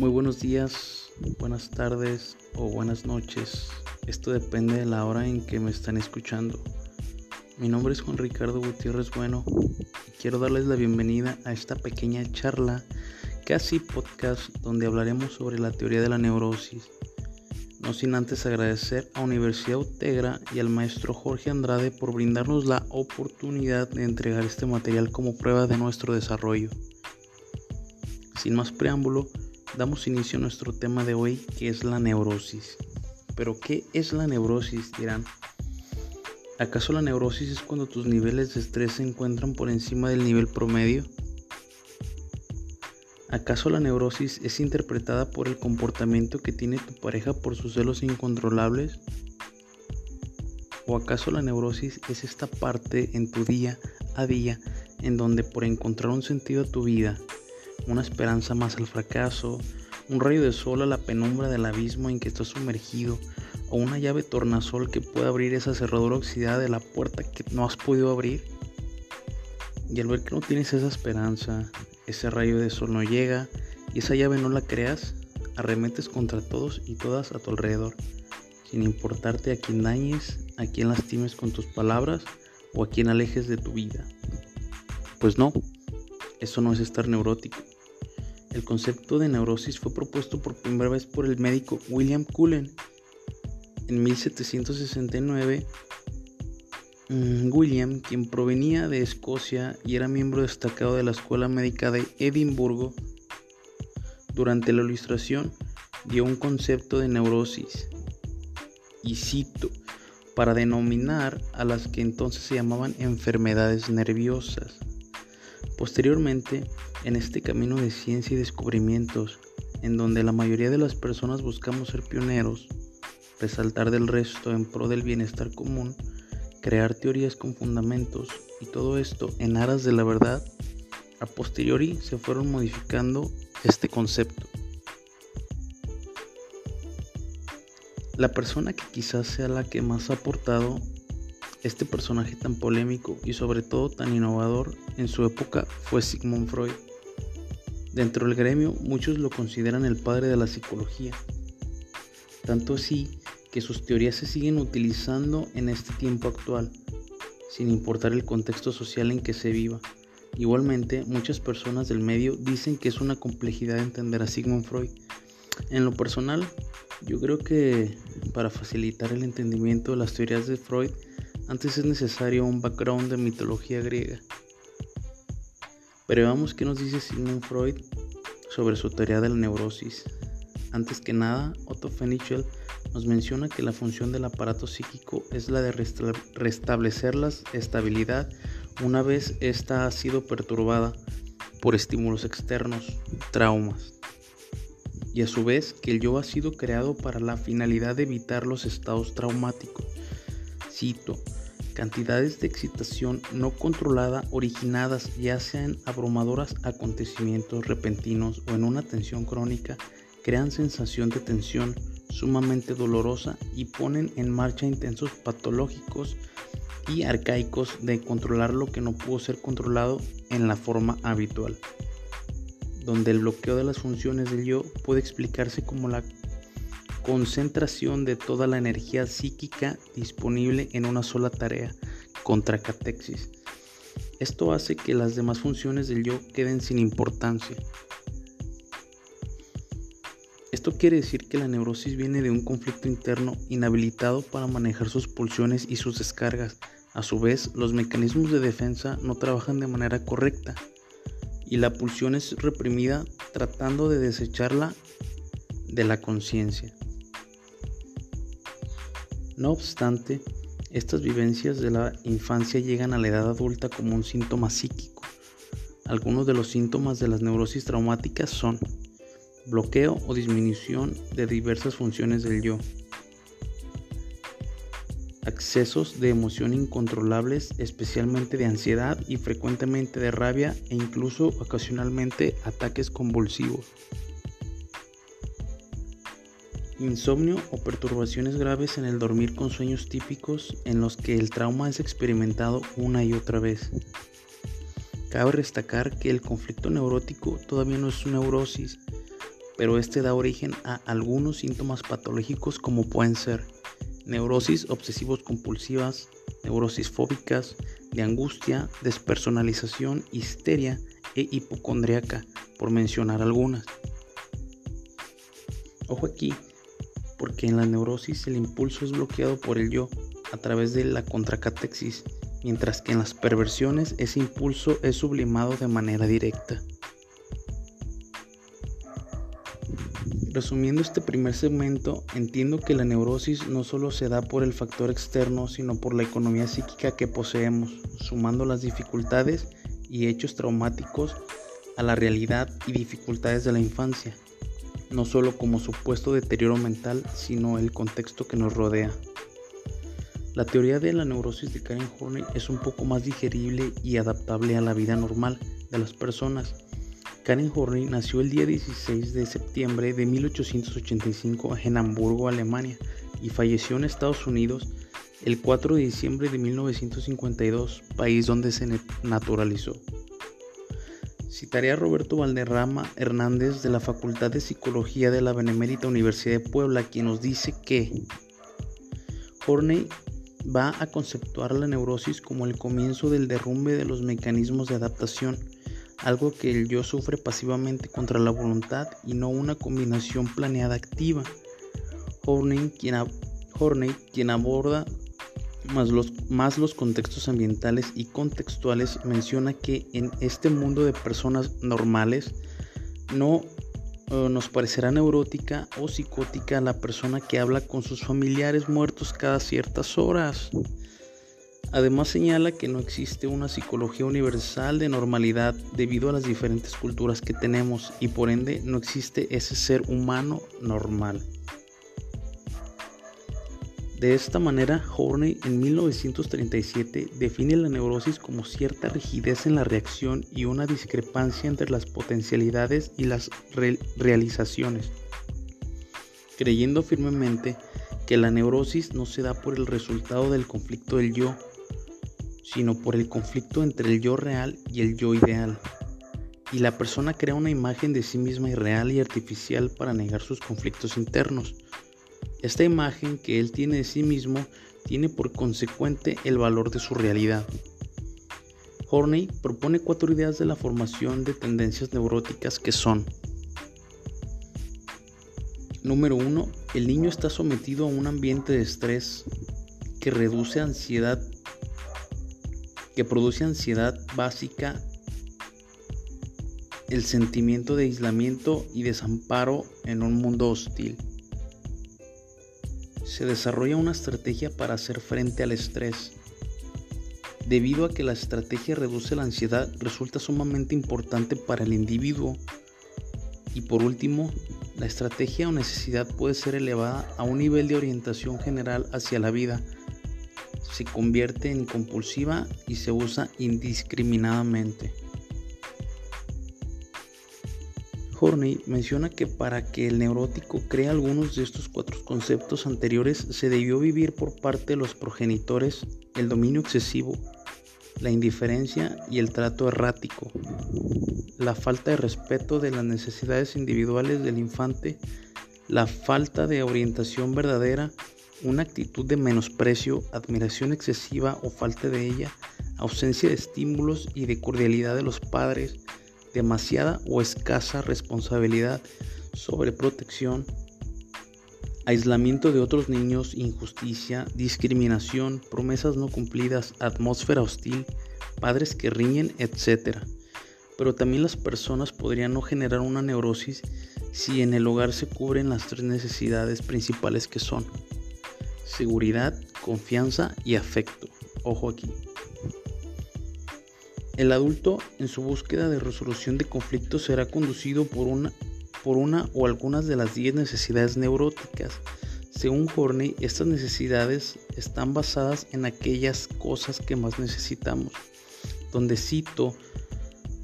Muy buenos días, buenas tardes o buenas noches. Esto depende de la hora en que me están escuchando. Mi nombre es Juan Ricardo Gutiérrez Bueno y quiero darles la bienvenida a esta pequeña charla, casi podcast, donde hablaremos sobre la teoría de la neurosis. No sin antes agradecer a Universidad Utegra y al maestro Jorge Andrade por brindarnos la oportunidad de entregar este material como prueba de nuestro desarrollo. Sin más preámbulo, damos inicio a nuestro tema de hoy que es la neurosis. Pero ¿qué es la neurosis? dirán. ¿Acaso la neurosis es cuando tus niveles de estrés se encuentran por encima del nivel promedio? ¿Acaso la neurosis es interpretada por el comportamiento que tiene tu pareja por sus celos incontrolables? ¿O acaso la neurosis es esta parte en tu día a día en donde por encontrar un sentido a tu vida una esperanza más al fracaso, un rayo de sol a la penumbra del abismo en que estás sumergido, o una llave tornasol que pueda abrir esa cerradura oxidada de la puerta que no has podido abrir. Y al ver que no tienes esa esperanza, ese rayo de sol no llega y esa llave no la creas, arremetes contra todos y todas a tu alrededor, sin importarte a quién dañes, a quién lastimes con tus palabras o a quién alejes de tu vida. Pues no, eso no es estar neurótico. El concepto de neurosis fue propuesto por primera vez por el médico William Cullen en 1769. Mm, William, quien provenía de Escocia y era miembro destacado de la Escuela Médica de Edimburgo, durante la ilustración dio un concepto de neurosis, y cito, para denominar a las que entonces se llamaban enfermedades nerviosas. Posteriormente, en este camino de ciencia y descubrimientos, en donde la mayoría de las personas buscamos ser pioneros, resaltar del resto en pro del bienestar común, crear teorías con fundamentos y todo esto en aras de la verdad, a posteriori se fueron modificando este concepto. La persona que quizás sea la que más ha aportado este personaje tan polémico y sobre todo tan innovador en su época fue Sigmund Freud. Dentro del gremio muchos lo consideran el padre de la psicología, tanto así que sus teorías se siguen utilizando en este tiempo actual, sin importar el contexto social en que se viva. Igualmente, muchas personas del medio dicen que es una complejidad entender a Sigmund Freud. En lo personal, yo creo que para facilitar el entendimiento de las teorías de Freud, antes es necesario un background de mitología griega. Pero veamos qué nos dice Sigmund Freud sobre su teoría de la neurosis. Antes que nada, Otto Fenichel nos menciona que la función del aparato psíquico es la de restablecer la estabilidad una vez ésta ha sido perturbada por estímulos externos, traumas. Y a su vez que el yo ha sido creado para la finalidad de evitar los estados traumáticos. Cito, cantidades de excitación no controlada originadas ya sean abrumadoras acontecimientos repentinos o en una tensión crónica crean sensación de tensión sumamente dolorosa y ponen en marcha intensos patológicos y arcaicos de controlar lo que no pudo ser controlado en la forma habitual, donde el bloqueo de las funciones del yo puede explicarse como la concentración de toda la energía psíquica disponible en una sola tarea, contra catexis. Esto hace que las demás funciones del yo queden sin importancia. Esto quiere decir que la neurosis viene de un conflicto interno inhabilitado para manejar sus pulsiones y sus descargas. A su vez, los mecanismos de defensa no trabajan de manera correcta y la pulsión es reprimida tratando de desecharla de la conciencia. No obstante, estas vivencias de la infancia llegan a la edad adulta como un síntoma psíquico. Algunos de los síntomas de las neurosis traumáticas son bloqueo o disminución de diversas funciones del yo, accesos de emoción incontrolables, especialmente de ansiedad y frecuentemente de rabia e incluso ocasionalmente ataques convulsivos. Insomnio o perturbaciones graves en el dormir con sueños típicos en los que el trauma es experimentado una y otra vez. Cabe destacar que el conflicto neurótico todavía no es una neurosis, pero este da origen a algunos síntomas patológicos como pueden ser neurosis obsesivos compulsivas, neurosis fóbicas, de angustia, despersonalización, histeria e hipocondriaca, por mencionar algunas. Ojo aquí, porque en la neurosis el impulso es bloqueado por el yo a través de la contracatexis, mientras que en las perversiones ese impulso es sublimado de manera directa. Resumiendo este primer segmento, entiendo que la neurosis no solo se da por el factor externo, sino por la economía psíquica que poseemos, sumando las dificultades y hechos traumáticos a la realidad y dificultades de la infancia, no solo como supuesto deterioro mental, sino el contexto que nos rodea. La teoría de la neurosis de Karen Horney es un poco más digerible y adaptable a la vida normal de las personas Karen Horney nació el día 16 de septiembre de 1885 en Hamburgo, Alemania, y falleció en Estados Unidos el 4 de diciembre de 1952, país donde se naturalizó. Citaré a Roberto Valderrama Hernández de la Facultad de Psicología de la Benemérita Universidad de Puebla, quien nos dice que Horney va a conceptuar la neurosis como el comienzo del derrumbe de los mecanismos de adaptación algo que el yo sufre pasivamente contra la voluntad y no una combinación planeada activa. Horney, quien, quien aborda más los, más los contextos ambientales y contextuales, menciona que en este mundo de personas normales no eh, nos parecerá neurótica o psicótica la persona que habla con sus familiares muertos cada ciertas horas. Además señala que no existe una psicología universal de normalidad debido a las diferentes culturas que tenemos y por ende no existe ese ser humano normal. De esta manera, Horney en 1937 define la neurosis como cierta rigidez en la reacción y una discrepancia entre las potencialidades y las realizaciones, creyendo firmemente que la neurosis no se da por el resultado del conflicto del yo, sino por el conflicto entre el yo real y el yo ideal. Y la persona crea una imagen de sí misma irreal y artificial para negar sus conflictos internos. Esta imagen que él tiene de sí mismo tiene por consecuente el valor de su realidad. Horney propone cuatro ideas de la formación de tendencias neuróticas que son Número 1. El niño está sometido a un ambiente de estrés que reduce ansiedad que produce ansiedad básica, el sentimiento de aislamiento y desamparo en un mundo hostil. Se desarrolla una estrategia para hacer frente al estrés. Debido a que la estrategia reduce la ansiedad, resulta sumamente importante para el individuo. Y por último, la estrategia o necesidad puede ser elevada a un nivel de orientación general hacia la vida se convierte en compulsiva y se usa indiscriminadamente. Horney menciona que para que el neurótico crea algunos de estos cuatro conceptos anteriores se debió vivir por parte de los progenitores el dominio excesivo, la indiferencia y el trato errático, la falta de respeto de las necesidades individuales del infante, la falta de orientación verdadera una actitud de menosprecio, admiración excesiva o falta de ella, ausencia de estímulos y de cordialidad de los padres, demasiada o escasa responsabilidad, sobreprotección, aislamiento de otros niños, injusticia, discriminación, promesas no cumplidas, atmósfera hostil, padres que riñen, etc. Pero también las personas podrían no generar una neurosis si en el hogar se cubren las tres necesidades principales que son seguridad, confianza y afecto. Ojo aquí. El adulto en su búsqueda de resolución de conflictos será conducido por una, por una o algunas de las 10 necesidades neuróticas. Según Horney, estas necesidades están basadas en aquellas cosas que más necesitamos. Donde cito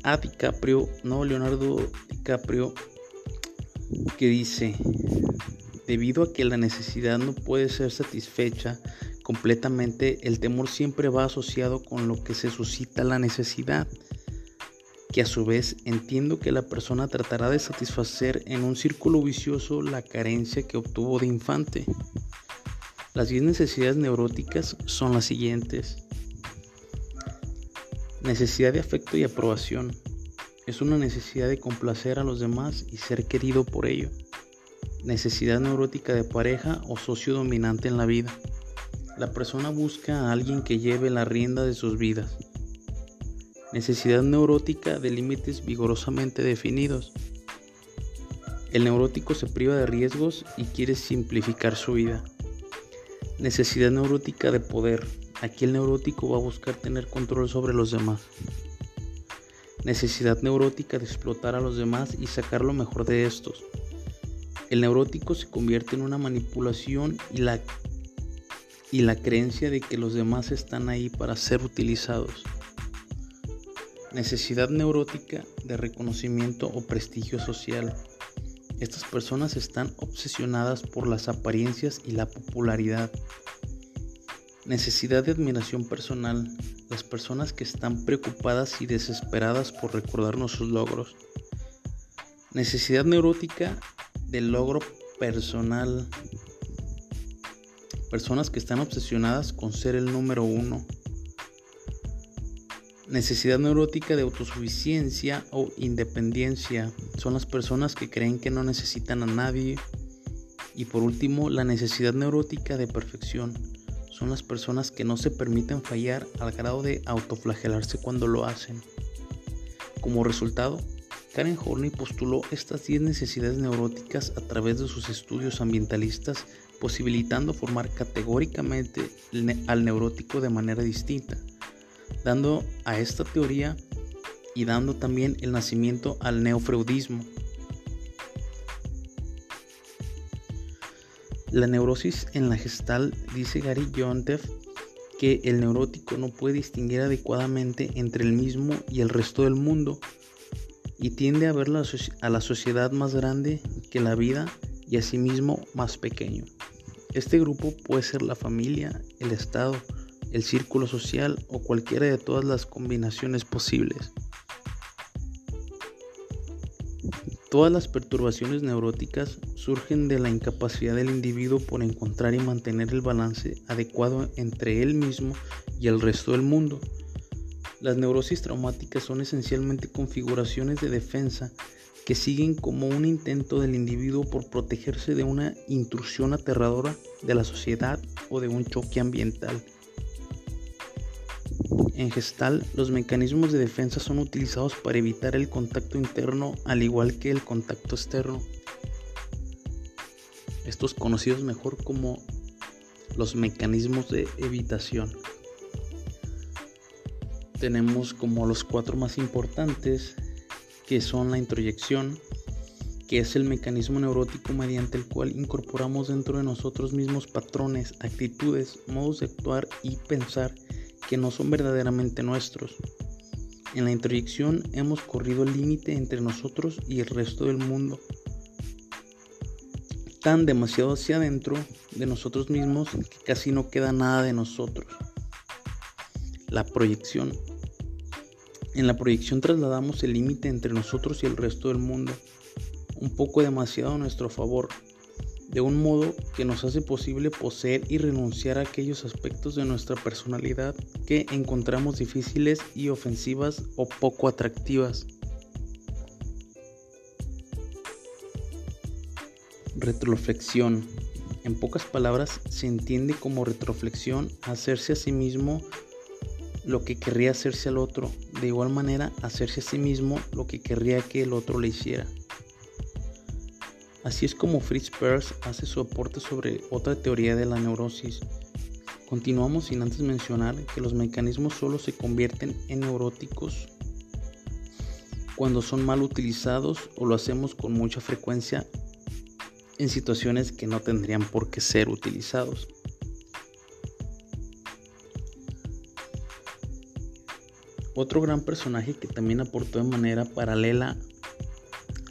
a DiCaprio, no Leonardo DiCaprio, que dice, Debido a que la necesidad no puede ser satisfecha completamente, el temor siempre va asociado con lo que se suscita la necesidad. que a su vez entiendo que la persona tratará de satisfacer en un círculo vicioso la carencia que obtuvo de infante. Las 10 necesidades neuróticas son las siguientes. Necesidad de afecto y aprobación. Es una necesidad de complacer a los demás y ser querido por ello. Necesidad neurótica de pareja o socio dominante en la vida. La persona busca a alguien que lleve la rienda de sus vidas. Necesidad neurótica de límites vigorosamente definidos. El neurótico se priva de riesgos y quiere simplificar su vida. Necesidad neurótica de poder. Aquí el neurótico va a buscar tener control sobre los demás. Necesidad neurótica de explotar a los demás y sacar lo mejor de estos. El neurótico se convierte en una manipulación y la, y la creencia de que los demás están ahí para ser utilizados. Necesidad neurótica de reconocimiento o prestigio social. Estas personas están obsesionadas por las apariencias y la popularidad. Necesidad de admiración personal. Las personas que están preocupadas y desesperadas por recordarnos sus logros. Necesidad neurótica del logro personal. Personas que están obsesionadas con ser el número uno. Necesidad neurótica de autosuficiencia o independencia. Son las personas que creen que no necesitan a nadie. Y por último, la necesidad neurótica de perfección. Son las personas que no se permiten fallar al grado de autoflagelarse cuando lo hacen. Como resultado, Karen Horney postuló estas 10 necesidades neuróticas a través de sus estudios ambientalistas, posibilitando formar categóricamente al neurótico de manera distinta dando a esta teoría y dando también el nacimiento al neofreudismo. La neurosis en la gestal dice Gary Jontef que el neurótico no puede distinguir adecuadamente entre el mismo y el resto del mundo y tiende a ver a la sociedad más grande que la vida y asimismo más pequeño. Este grupo puede ser la familia, el Estado, el círculo social o cualquiera de todas las combinaciones posibles. Todas las perturbaciones neuróticas surgen de la incapacidad del individuo por encontrar y mantener el balance adecuado entre él mismo y el resto del mundo. Las neurosis traumáticas son esencialmente configuraciones de defensa que siguen como un intento del individuo por protegerse de una intrusión aterradora de la sociedad o de un choque ambiental. En gestal, los mecanismos de defensa son utilizados para evitar el contacto interno al igual que el contacto externo. Estos conocidos mejor como los mecanismos de evitación. Tenemos como los cuatro más importantes que son la introyección, que es el mecanismo neurótico mediante el cual incorporamos dentro de nosotros mismos patrones, actitudes, modos de actuar y pensar que no son verdaderamente nuestros. En la introyección hemos corrido el límite entre nosotros y el resto del mundo, tan demasiado hacia adentro de nosotros mismos que casi no queda nada de nosotros. La proyección. En la proyección trasladamos el límite entre nosotros y el resto del mundo, un poco demasiado a nuestro favor, de un modo que nos hace posible poseer y renunciar a aquellos aspectos de nuestra personalidad que encontramos difíciles y ofensivas o poco atractivas. Retroflexión. En pocas palabras, se entiende como retroflexión hacerse a sí mismo lo que querría hacerse al otro, de igual manera hacerse a sí mismo lo que querría que el otro le hiciera. Así es como Fritz Perls hace su aporte sobre otra teoría de la neurosis. Continuamos sin antes mencionar que los mecanismos solo se convierten en neuróticos cuando son mal utilizados o lo hacemos con mucha frecuencia en situaciones que no tendrían por qué ser utilizados. Otro gran personaje que también aportó de manera paralela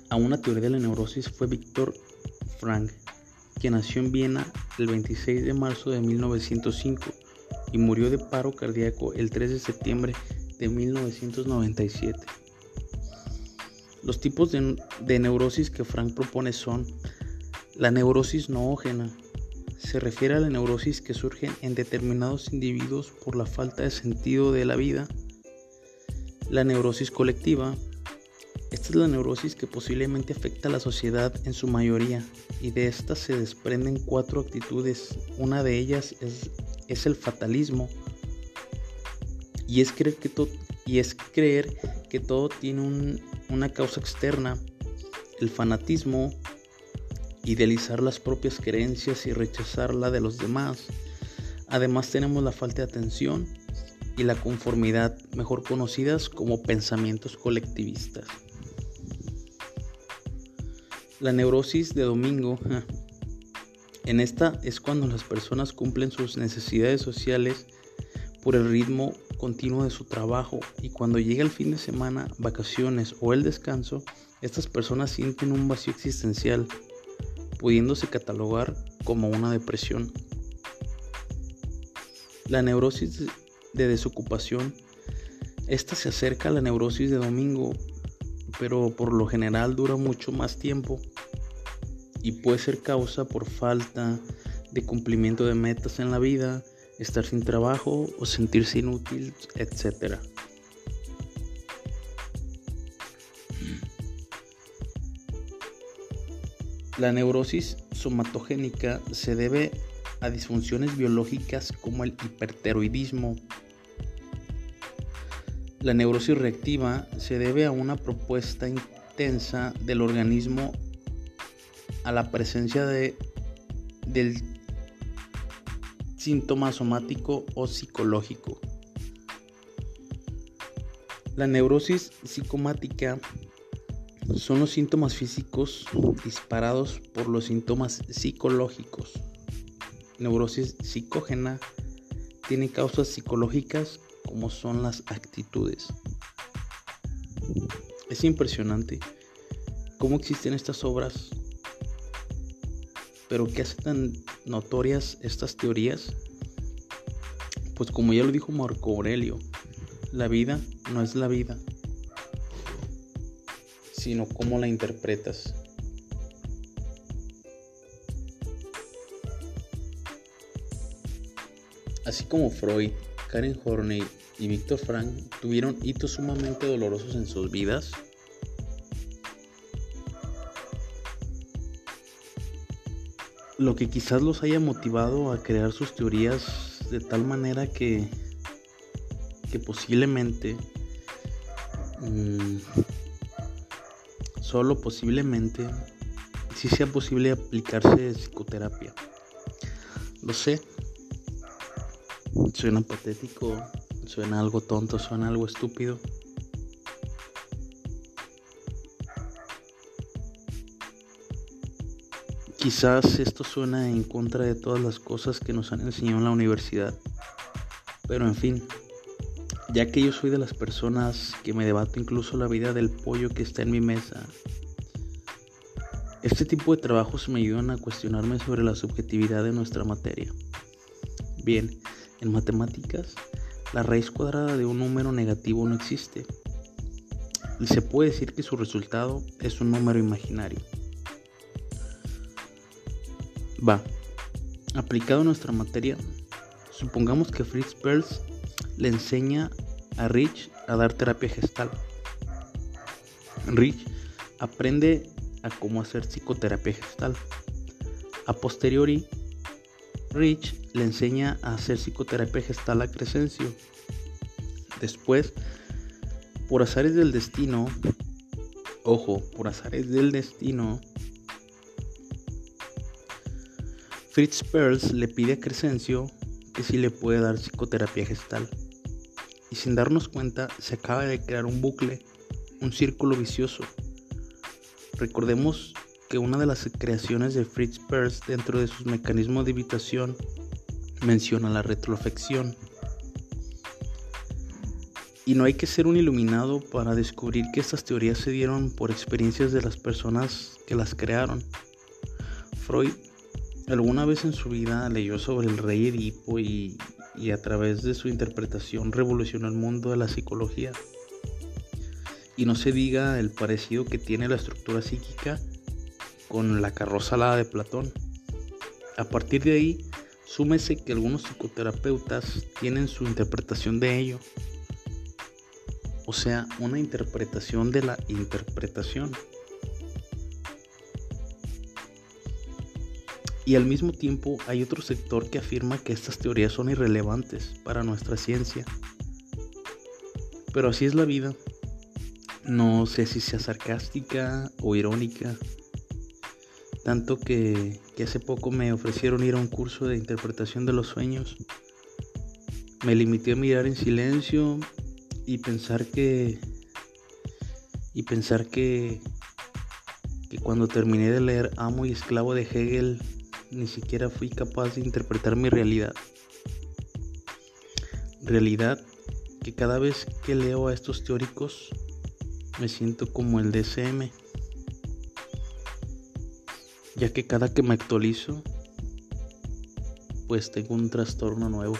a una teoría de la neurosis fue Víctor Frank, quien nació en Viena el 26 de marzo de 1905 y murió de paro cardíaco el 3 de septiembre de 1997. Los tipos de, neurosis que Frank propone son la neurosis noógena, se refiere a la neurosis que surge en determinados individuos por la falta de sentido de la vida. La neurosis colectiva. Esta es la neurosis que posiblemente afecta a la sociedad en su mayoría y de esta se desprenden cuatro actitudes. Una de ellas es, es el fatalismo y es creer que, y es creer que todo tiene una causa externa. El fanatismo, idealizar las propias creencias y rechazar la de los demás. Además tenemos la falta de atención y la conformidad, mejor conocidas como pensamientos colectivistas. La neurosis de domingo. En esta es cuando las personas cumplen sus necesidades sociales por el ritmo continuo de su trabajo y cuando llega el fin de semana, vacaciones o el descanso, estas personas sienten un vacío existencial pudiéndose catalogar como una depresión. La neurosis de desocupación, esta se acerca a la neurosis de domingo, pero por lo general dura mucho más tiempo y puede ser causa por falta de cumplimiento de metas en la vida, estar sin trabajo o sentirse inútil, etc. La neurosis somatogénica se debe a disfunciones biológicas como el hiperteroidismo. La neurosis reactiva se debe a una propuesta intensa del organismo a la presencia de, del síntoma somático o psicológico. La neurosis psicomática son los síntomas físicos disparados por los síntomas psicológicos. Neurosis psicógena tiene causas psicológicas como son las actitudes. Es impresionante cómo existen estas obras, pero ¿qué hace tan notorias estas teorías? Pues como ya lo dijo Marco Aurelio, la vida no es la vida, sino cómo la interpretas. Así como Freud, Karen Horney y Víctor Frank tuvieron hitos sumamente dolorosos en sus vidas, lo que quizás los haya motivado a crear sus teorías de tal manera que, que posiblemente mmm, solo posiblemente si sea posible aplicarse psicoterapia. Lo sé. Suena patético, suena algo tonto, suena algo estúpido. Quizás esto suena en contra de todas las cosas que nos han enseñado en la universidad. Pero en fin, ya que yo soy de las personas que me debato incluso la vida del pollo que está en mi mesa. Este tipo de trabajos me ayudan a cuestionarme sobre la subjetividad de nuestra materia. Bien, en matemáticas, la raíz cuadrada de un número negativo no existe. Y se puede decir que su resultado es un número imaginario. Va, aplicado a nuestra materia, supongamos que Fritz Perls le enseña a Rich a dar terapia gestal. Rich aprende a cómo hacer psicoterapia gestal. A posteriori, Rich le enseña a hacer psicoterapia gestal a Crescencio. Después, por azares del destino, ojo, por azares del destino, Fritz Perls le pide a Crescencio que si le puede dar psicoterapia gestal y sin darnos cuenta se acaba de crear un bucle, un círculo vicioso. Recordemos que una de las creaciones de Fritz Perls dentro de sus mecanismos de evitación menciona la retroafección. Y no hay que ser un iluminado para descubrir que estas teorías se dieron por experiencias de las personas que las crearon. Freud alguna vez en su vida leyó sobre el rey Edipo y y a través de su interpretación revolucionó el mundo de la psicología. Y no se diga el parecido que tiene la estructura psíquica con la carroza alada de Platón. A partir de ahí, súmese que algunos psicoterapeutas tienen su interpretación de ello. O sea, una interpretación de la interpretación. Y al mismo tiempo hay otro sector que afirma que estas teorías son irrelevantes para nuestra ciencia. Pero así es la vida. No sé si sea sarcástica o irónica. Tanto que, hace poco me ofrecieron ir a un curso de interpretación de los sueños. Me limité a mirar en silencio y pensar que y pensar que que cuando terminé de leer Amo y Esclavo de Hegel ni siquiera fui capaz de interpretar mi realidad. Realidad que cada vez que leo a estos teóricos me siento como el DSM ya que cada que me actualizo, pues tengo un trastorno nuevo.